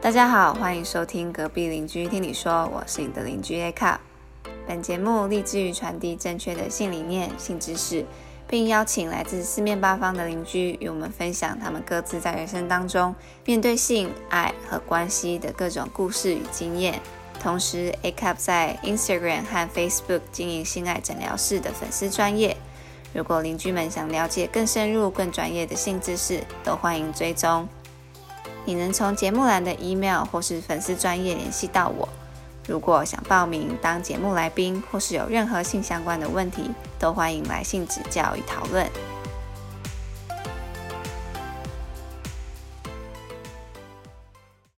大家好，欢迎收听隔壁邻居听你说，我是你的邻居 A Cup。本节目立志于传递正确的性理念、性知识，并邀请来自四面八方的邻居与我们分享他们各自在人生当中面对性、爱和关系的各种故事与经验。同时，A Cup 在 Instagram 和 Facebook 经营性爱诊疗室的粉丝专业。如果邻居们想了解更深入、更专业的性知识，都欢迎追踪。你能从节目栏的 email 或是粉丝专业联系到我。如果想报名当节目来宾，或是有任何性相关的问题，都欢迎来信指教与讨论。